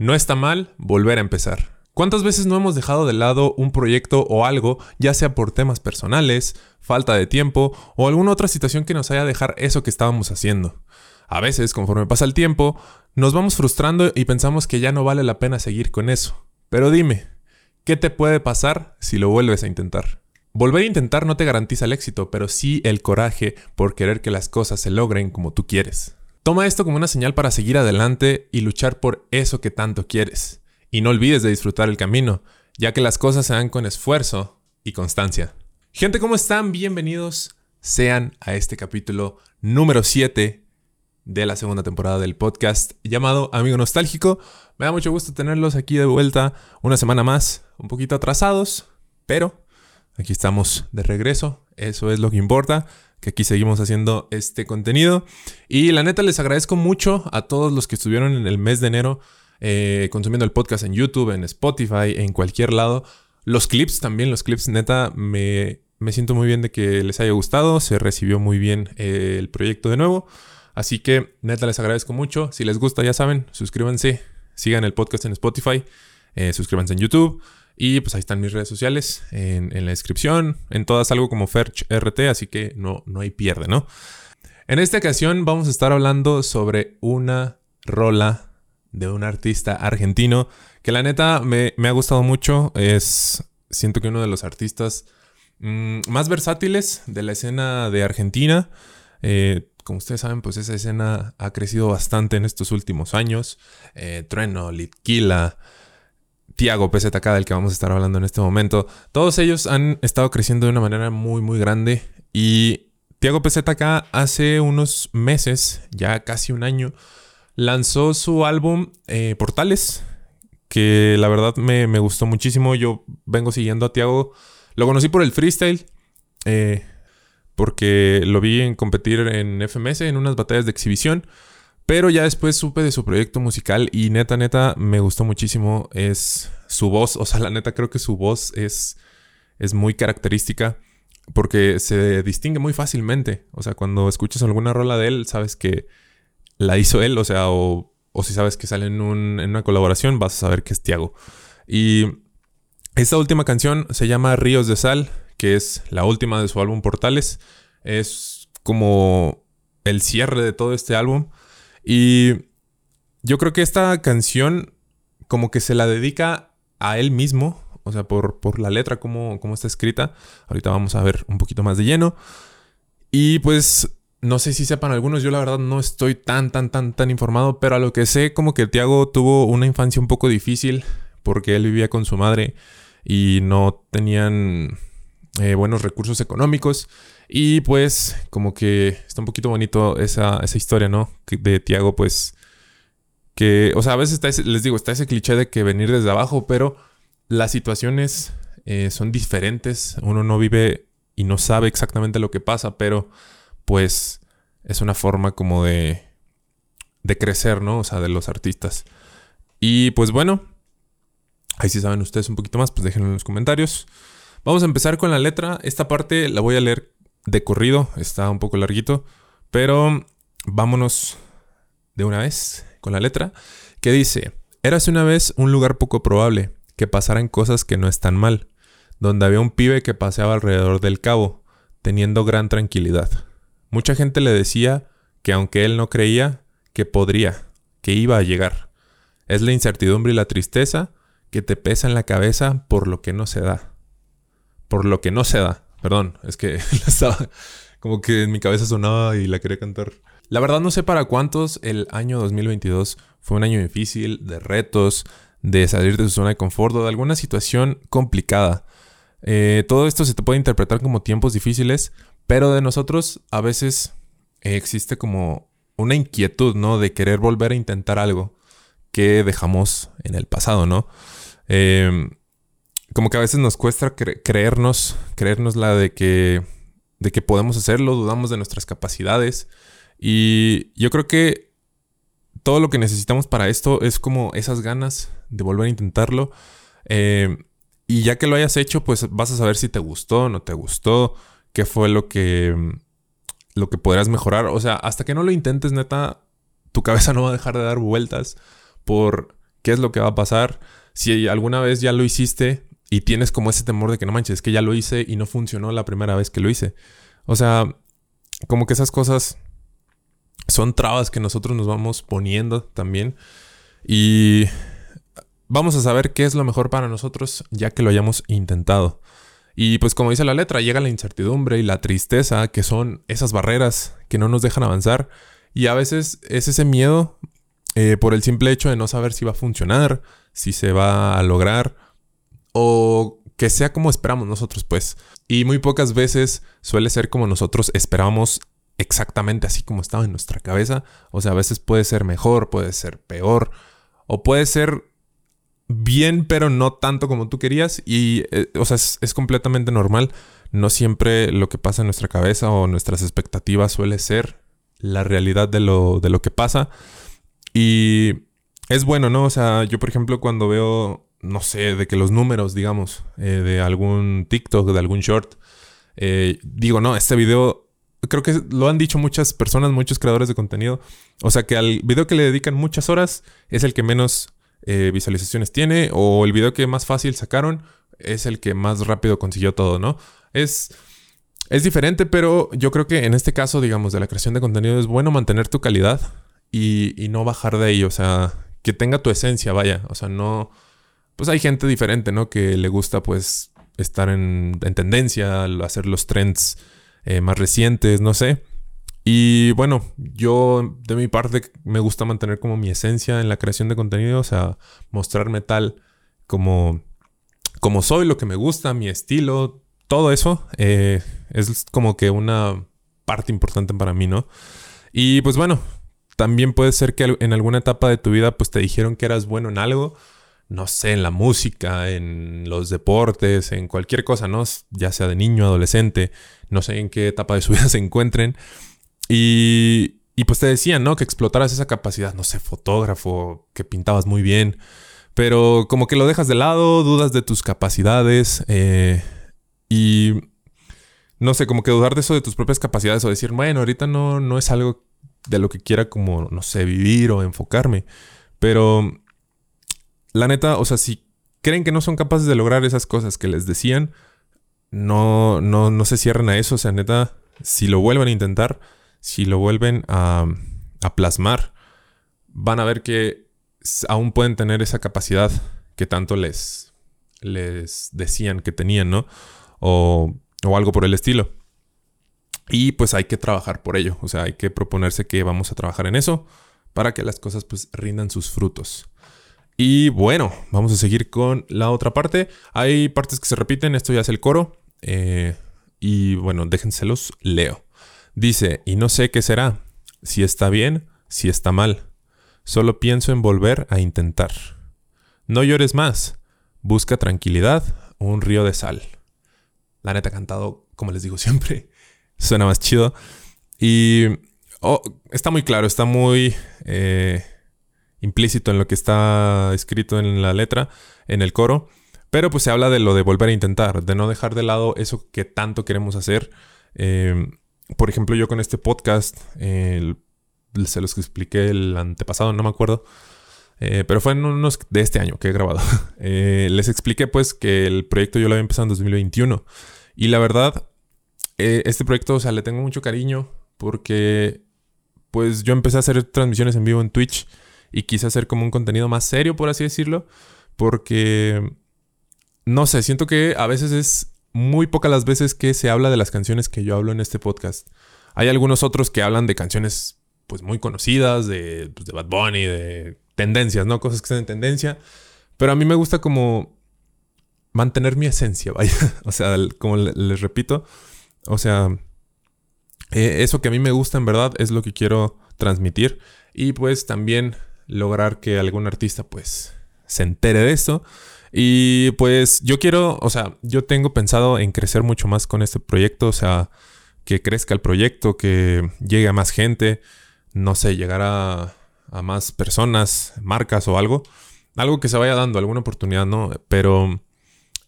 No está mal volver a empezar. ¿Cuántas veces no hemos dejado de lado un proyecto o algo, ya sea por temas personales, falta de tiempo o alguna otra situación que nos haya dejar eso que estábamos haciendo? A veces, conforme pasa el tiempo, nos vamos frustrando y pensamos que ya no vale la pena seguir con eso. Pero dime, ¿qué te puede pasar si lo vuelves a intentar? Volver a intentar no te garantiza el éxito, pero sí el coraje por querer que las cosas se logren como tú quieres. Toma esto como una señal para seguir adelante y luchar por eso que tanto quieres. Y no olvides de disfrutar el camino, ya que las cosas se dan con esfuerzo y constancia. Gente, ¿cómo están? Bienvenidos sean a este capítulo número 7 de la segunda temporada del podcast llamado Amigo Nostálgico. Me da mucho gusto tenerlos aquí de vuelta una semana más, un poquito atrasados, pero aquí estamos de regreso, eso es lo que importa que aquí seguimos haciendo este contenido. Y la neta les agradezco mucho a todos los que estuvieron en el mes de enero eh, consumiendo el podcast en YouTube, en Spotify, en cualquier lado. Los clips también, los clips, neta, me, me siento muy bien de que les haya gustado, se recibió muy bien eh, el proyecto de nuevo. Así que, neta, les agradezco mucho. Si les gusta, ya saben, suscríbanse, sigan el podcast en Spotify, eh, suscríbanse en YouTube. Y pues ahí están mis redes sociales en, la descripción. En todas algo como FerchRT, así que no, no hay pierde, ¿no? En esta ocasión vamos a estar hablando sobre una rola de un artista argentino que la neta me, ha gustado mucho. Es, siento que uno de los artistas mm, más versátiles de la escena de Argentina. Eh, como ustedes saben, pues esa escena ha crecido bastante en estos últimos años. Eh, Trueno, Litquila, Tiago PZK, del que vamos a estar hablando en este momento, todos ellos han estado creciendo de una manera muy, muy grande. Y Tiago PZK hace unos meses, ya casi un año, lanzó su álbum eh, Portales, que la verdad me, gustó muchísimo. Yo vengo siguiendo a Tiago. Lo conocí por el freestyle. Eh, porque lo vi en competir en FMS en unas batallas de exhibición. Pero ya después supe de su proyecto musical y neta, neta, me gustó muchísimo. Es su voz, o sea, la neta creo que su voz es, es muy característica porque se distingue muy fácilmente. O sea, cuando escuchas alguna rola de él, sabes que la hizo él, o sea, o, si sabes que sale en, en una colaboración, vas a saber que es Tiago. Y esta última canción se llama Ríos de Sal, que es la última de su álbum Portales. Es como el cierre de todo este álbum. Y yo creo que esta canción como que se la dedica a él mismo, o sea, por, por la letra, como está escrita. Ahorita vamos a ver un poquito más de lleno. Y pues no sé si sepan algunos, yo la verdad no estoy tan, tan, tan, tan informado, pero a lo que sé, como que Tiago tuvo una infancia un poco difícil porque él vivía con su madre y no tenían eh, buenos recursos económicos. Y pues como que está un poquito bonito esa, historia, ¿no? De Tiago, pues que, o sea, a veces les digo, está ese cliché de que venir desde abajo, pero las situaciones eh, son diferentes. Uno no vive y no sabe exactamente lo que pasa, pero pues es una forma como de, de crecer, ¿no? O sea, de los artistas. Y pues bueno, ahí si saben ustedes un poquito más, pues déjenlo en los comentarios. Vamos a empezar con la letra. Esta parte la voy a leer de corrido, está un poco larguito, pero vámonos de una vez con la letra, que dice, érase una vez un lugar poco probable, que pasaran cosas que no están mal, donde había un pibe que paseaba alrededor del cabo, teniendo gran tranquilidad. Mucha gente le decía que aunque él no creía, que podría, que iba a llegar. Es la incertidumbre y la tristeza que te pesa en la cabeza por lo que no se da. Por lo que no se da. Perdón, es que estaba como que en mi cabeza sonaba y la quería cantar. La verdad no sé para cuántos el año 2022 fue un año difícil, de retos, de salir de su zona de confort o de alguna situación complicada. Eh, todo esto se te puede interpretar como tiempos difíciles, pero de nosotros a veces existe como una inquietud, ¿no? De querer volver a intentar algo que dejamos en el pasado, ¿no? Eh, como que a veces nos cuesta creernos, creernos la de que, de que podemos hacerlo, dudamos de nuestras capacidades. Y yo creo que todo lo que necesitamos para esto es como esas ganas de volver a intentarlo. Eh, y ya que lo hayas hecho, pues vas a saber si te gustó, no te gustó, qué fue lo que, lo que podrás mejorar. O sea, hasta que no lo intentes, neta, tu cabeza no va a dejar de dar vueltas por qué es lo que va a pasar. Si alguna vez ya lo hiciste y tienes como ese temor de que no manches, es que ya lo hice y no funcionó la primera vez que lo hice. O sea, como que esas cosas son trabas que nosotros nos vamos poniendo también. Y vamos a saber qué es lo mejor para nosotros ya que lo hayamos intentado. Y pues como dice la letra, llega la incertidumbre y la tristeza, que son esas barreras que no nos dejan avanzar. Y a veces es ese miedo eh, por el simple hecho de no saber si va a funcionar, si se va a lograr o que sea como esperamos nosotros, pues. Y muy pocas veces suele ser como nosotros esperábamos exactamente así como estaba en nuestra cabeza. O sea, a veces puede ser mejor, puede ser peor, o puede ser bien, pero no tanto como tú querías. Y, eh, o sea, es, completamente normal. No siempre lo que pasa en nuestra cabeza o nuestras expectativas suele ser la realidad de lo, de lo que pasa. Y es bueno, ¿no? O sea, yo por ejemplo cuando veo, no sé, de que los números, digamos, eh, de algún TikTok, de algún short, eh, digo, no, este video, creo que lo han dicho muchas personas, muchos creadores de contenido. O sea, que al video que le dedican muchas horas es el que menos eh, visualizaciones tiene, o el video que más fácil sacaron es el que más rápido consiguió todo, ¿no? Es... Es diferente, pero yo creo que en este caso, digamos, de la creación de contenido es bueno mantener tu calidad y, no bajar de ahí, o sea, que tenga tu esencia, vaya, o sea, no, pues hay gente diferente, ¿no? Que le gusta pues estar en, tendencia, hacer los trends eh, más recientes, no sé. Y bueno, yo de mi parte me gusta mantener como mi esencia en la creación de contenido, o sea, mostrarme tal como, como soy, lo que me gusta, mi estilo, todo eso eh, es como que una parte importante para mí, ¿no? Y pues bueno, también puede ser que en alguna etapa de tu vida pues te dijeron que eras bueno en algo, no sé, en la música, en los deportes, en cualquier cosa, ¿no? Ya sea de niño, adolescente, no sé en qué etapa de su vida se encuentren. Y, pues te decían, ¿no? Que explotaras esa capacidad, no sé, fotógrafo, que pintabas muy bien, pero como que lo dejas de lado, dudas de tus capacidades eh, y no sé, como que dudar de eso de tus propias capacidades o decir, bueno, ahorita no, no es algo de lo que quiera como, no sé, vivir o enfocarme. Pero la neta, o sea, si creen que no son capaces de lograr esas cosas que les decían, no, no, no se cierren a eso. O sea, neta, si lo vuelven a intentar, si lo vuelven a, plasmar, van a ver que aún pueden tener esa capacidad que tanto les, les decían que tenían, ¿no? O, o algo por el estilo. Y pues hay que trabajar por ello. O sea, hay que proponerse que vamos a trabajar en eso para que las cosas pues rindan sus frutos. Y bueno, vamos a seguir con la otra parte. Hay partes que se repiten, esto ya es el coro. Eh, y bueno, déjenselos, leo. Dice, y no sé qué será, si está bien, si está mal. Solo pienso en volver a intentar. No llores más, busca tranquilidad, un río de sal. La neta cantado, como les digo siempre, suena más chido. Y oh, está muy claro, está muy eh, implícito en lo que está escrito en la letra, en el coro. Pero pues se habla de lo de volver a intentar, de no dejar de lado eso que tanto queremos hacer. Eh, por ejemplo, yo con este podcast, se los expliqué el antepasado, no me acuerdo. Eh, pero fue en unos de este año que he grabado. les expliqué pues que el proyecto yo lo había empezado en 2021. Y la verdad, eh, este proyecto, o sea, le tengo mucho cariño porque pues yo empecé a hacer transmisiones en vivo en Twitch y quise hacer como un contenido más serio, por así decirlo, porque no sé, siento que a veces es muy pocas las veces que se habla de las canciones que yo hablo en este podcast. Hay algunos otros que hablan de canciones pues muy conocidas, de, pues, de Bad Bunny, de tendencias, ¿no? Cosas que están en tendencia. Pero a mí me gusta como mantener mi esencia, vaya. o sea, como les repito, o sea, eh, eso que a mí me gusta en verdad es lo que quiero transmitir. Y pues también lograr que algún artista pues se entere de esto. Y pues yo quiero, o sea, yo tengo pensado en crecer mucho más con este proyecto. O sea, que crezca el proyecto, que llegue a más gente. No sé, llegar a, más personas, marcas o algo. Algo que se vaya dando, alguna oportunidad, ¿no? Pero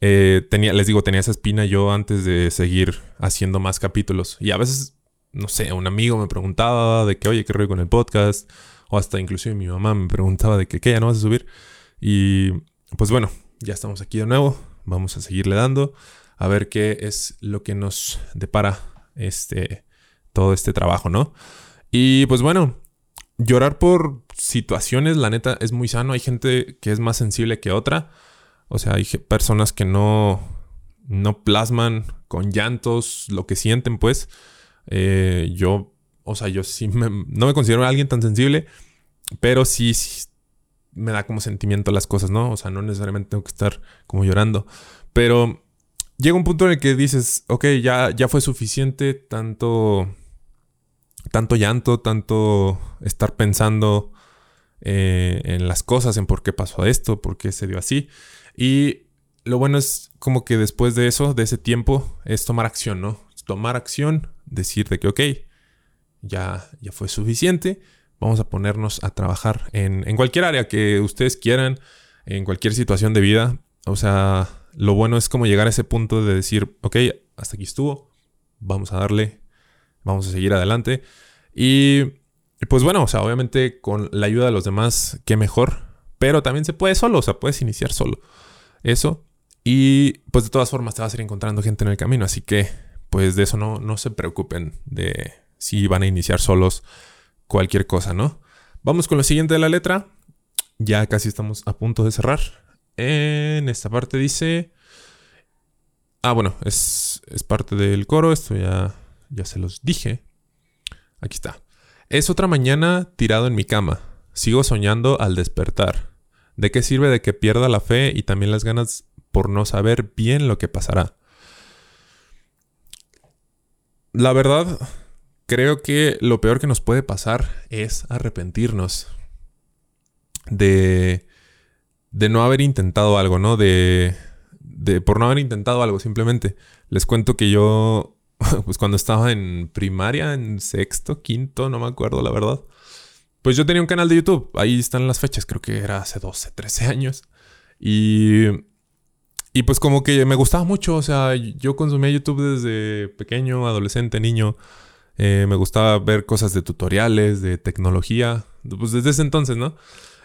eh, tenía, les digo, tenía esa espina yo antes de seguir haciendo más capítulos. Y a veces, no sé, un amigo me preguntaba de que, oye, qué rollo con el podcast. O hasta inclusive mi mamá me preguntaba de que, ¿qué? ¿Ya no vas a subir? Y pues bueno, ya estamos aquí de nuevo. Vamos a seguirle dando a ver qué es lo que nos depara este todo este trabajo, ¿no? Y pues bueno, llorar por situaciones, la neta, es muy sano. Hay gente que es más sensible que otra. O sea, hay personas que no, no plasman con llantos lo que sienten, pues. Eh, yo, o sea, yo sí no me considero alguien tan sensible, pero sí, sí, me da como sentimiento las cosas, ¿no? O sea, no necesariamente tengo que estar como llorando. Pero llega un punto en el que dices, ok, ya, ya fue suficiente tanto tanto llanto, tanto estar pensando eh, en las cosas, en por qué pasó esto, por qué se dio así. Y lo bueno es como que después de eso, de ese tiempo, es tomar acción, ¿no? Tomar acción, decir de que, ok, ya, ya fue suficiente, vamos a ponernos a trabajar en, en cualquier área que ustedes quieran, en cualquier situación de vida. O sea, lo bueno es como llegar a ese punto de decir, ok, hasta aquí estuvo, vamos a darle vamos a seguir adelante. Y pues bueno, o sea, obviamente con la ayuda de los demás, qué mejor. Pero también se puede solo, o sea, puedes iniciar solo. Eso. Y pues de todas formas te vas a ir encontrando gente en el camino. Así que pues de eso no, no se preocupen de si van a iniciar solos cualquier cosa, ¿no? Vamos con lo siguiente de la letra. Ya casi estamos a punto de cerrar. En esta parte dice... Ah, bueno, es, es parte del coro. Esto ya ya se los dije. Aquí está. Es otra mañana tirado en mi cama. Sigo soñando al despertar. ¿De qué sirve de que pierda la fe y también las ganas por no saber bien lo que pasará? La verdad, creo que lo peor que nos puede pasar es arrepentirnos de, de no haber intentado algo, ¿no? De, de por no haber intentado algo, simplemente. Les cuento que yo pues cuando estaba en primaria, en sexto, quinto, no me acuerdo la verdad. Pues yo tenía un canal de YouTube, ahí están las fechas, creo que era hace 12, 13 años. Y, y pues como que me gustaba mucho, o sea, yo consumía YouTube desde pequeño, adolescente, niño. Eh, me gustaba ver cosas de tutoriales, de tecnología, pues desde ese entonces, ¿no?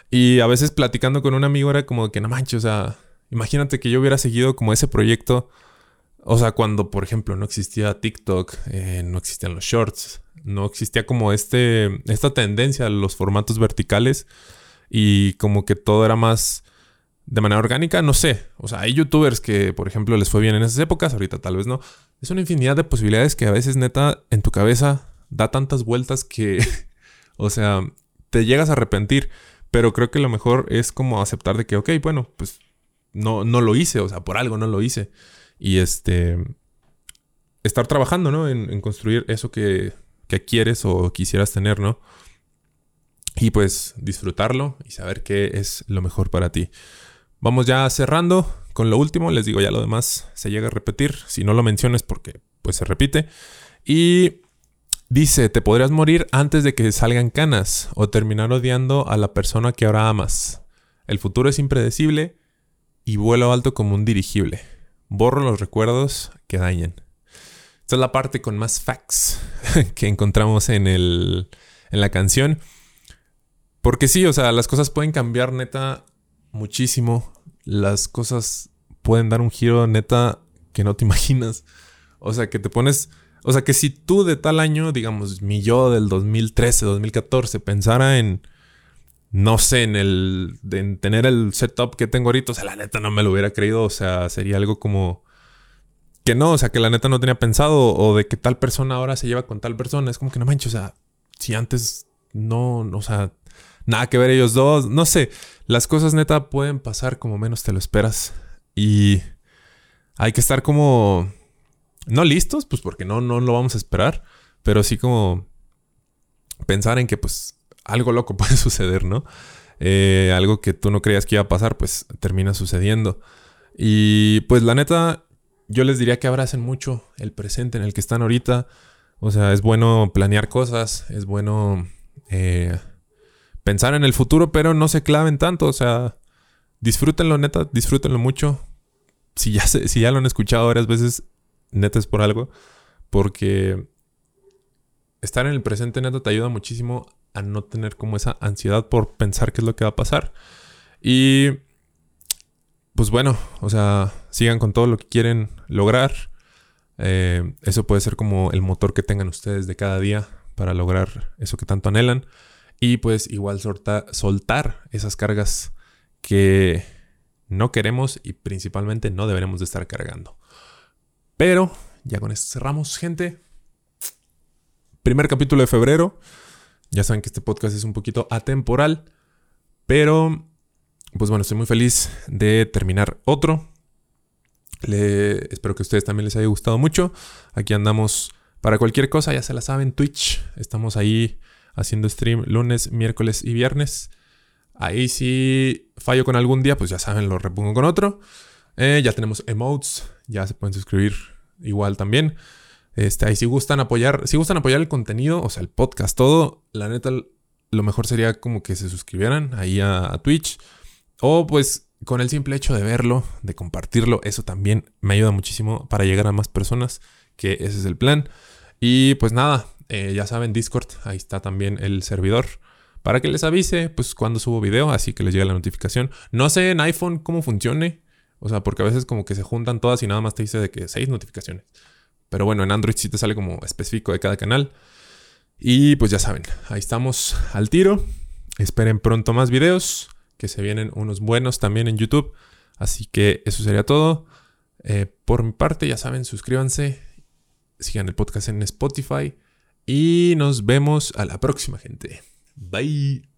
Y a veces platicando con un amigo era como que no manches, o sea, imagínate que yo hubiera seguido como ese proyecto o sea, cuando, por ejemplo, no existía TikTok, eh, no existían los shorts, no existía como este, esta tendencia a los formatos verticales y como que todo era más de manera orgánica, no sé. O sea, hay youtubers que, por ejemplo, les fue bien en esas épocas, ahorita tal vez no. Es una infinidad de posibilidades que a veces neta en tu cabeza da tantas vueltas que, o sea, te llegas a arrepentir. Pero creo que lo mejor es como aceptar de que, ok, bueno, pues no, no lo hice, o sea, por algo no lo hice y este estar trabajando, ¿no? En, construir eso que, que, quieres o quisieras tener, ¿no? Y pues disfrutarlo y saber qué es lo mejor para ti. Vamos ya cerrando con lo último. Les digo, ya lo demás se llega a repetir. Si no lo menciones porque pues se repite. Y dice, te podrías morir antes de que salgan canas o terminar odiando a la persona que ahora amas. El futuro es impredecible y vuelo alto como un dirigible. Borro los recuerdos que dañan. Esta es la parte con más facts que encontramos en, el, en la canción. Porque sí, o sea, las cosas pueden cambiar neta muchísimo. Las cosas pueden dar un giro neta que no te imaginas. O sea, que te pones... O sea, que si tú de tal año, digamos, mi yo del 2013, 2014, pensara en no sé, en el. en tener el setup que tengo ahorita. O sea, la neta no me lo hubiera creído. O sea, sería algo como. Que no, o sea, que la neta no tenía pensado. O de que tal persona ahora se lleva con tal persona. Es como que no manches, o sea, si antes no, o sea, nada que ver ellos dos. No sé, las cosas neta pueden pasar como menos te lo esperas. Y hay que estar como. No listos, pues porque no, no lo vamos a esperar. Pero sí como. Pensar en que, pues, algo loco puede suceder, ¿no? Eh, algo que tú no creías que iba a pasar, pues termina sucediendo. Y pues la neta, yo les diría que abracen mucho el presente en el que están ahorita. O sea, es bueno planear cosas, es bueno eh, pensar en el futuro, pero no se claven tanto. O sea, disfrútenlo, neta, disfrútenlo mucho. Si ya, si ya lo han escuchado varias veces, neta es por algo. Porque estar en el presente, neta, te ayuda muchísimo a no tener como esa ansiedad por pensar qué es lo que va a pasar. Y pues bueno, o sea, sigan con todo lo que quieren lograr. Eh, eso puede ser como el motor que tengan ustedes de cada día para lograr eso que tanto anhelan. Y pues igual soltar esas cargas que no queremos y principalmente no deberemos de estar cargando. Pero ya con esto cerramos, gente. Primer capítulo de febrero. Ya saben que este podcast es un poquito atemporal. Pero, pues bueno, estoy muy feliz de terminar otro. Le, espero que a ustedes también les haya gustado mucho. Aquí andamos para cualquier cosa, ya se la saben, Twitch. Estamos ahí haciendo stream lunes, miércoles y viernes. Ahí si fallo con algún día, pues ya saben, lo repongo con otro. Eh, ya tenemos emotes, ya se pueden suscribir igual también. Este, ahí si gustan apoyar, si gustan apoyar el contenido, o sea, el podcast, todo, la neta, lo mejor sería como que se suscribieran ahí a, a Twitch. O pues con el simple hecho de verlo, de compartirlo, eso también me ayuda muchísimo para llegar a más personas, que ese es el plan. Y pues nada, eh, ya saben, Discord, ahí está también el servidor. Para que les avise, pues cuando subo video, así que les llegue la notificación. No sé en iPhone cómo funcione. O sea, porque a veces como que se juntan todas y nada más te dice de que seis notificaciones. Pero bueno, en Android sí te sale como específico de cada canal. Y pues ya saben, ahí estamos al tiro. Esperen pronto más videos, que se vienen unos buenos también en YouTube. Así que eso sería todo. Eh, por mi parte, ya saben, suscríbanse, sigan el podcast en Spotify y nos vemos a la próxima, gente. Bye.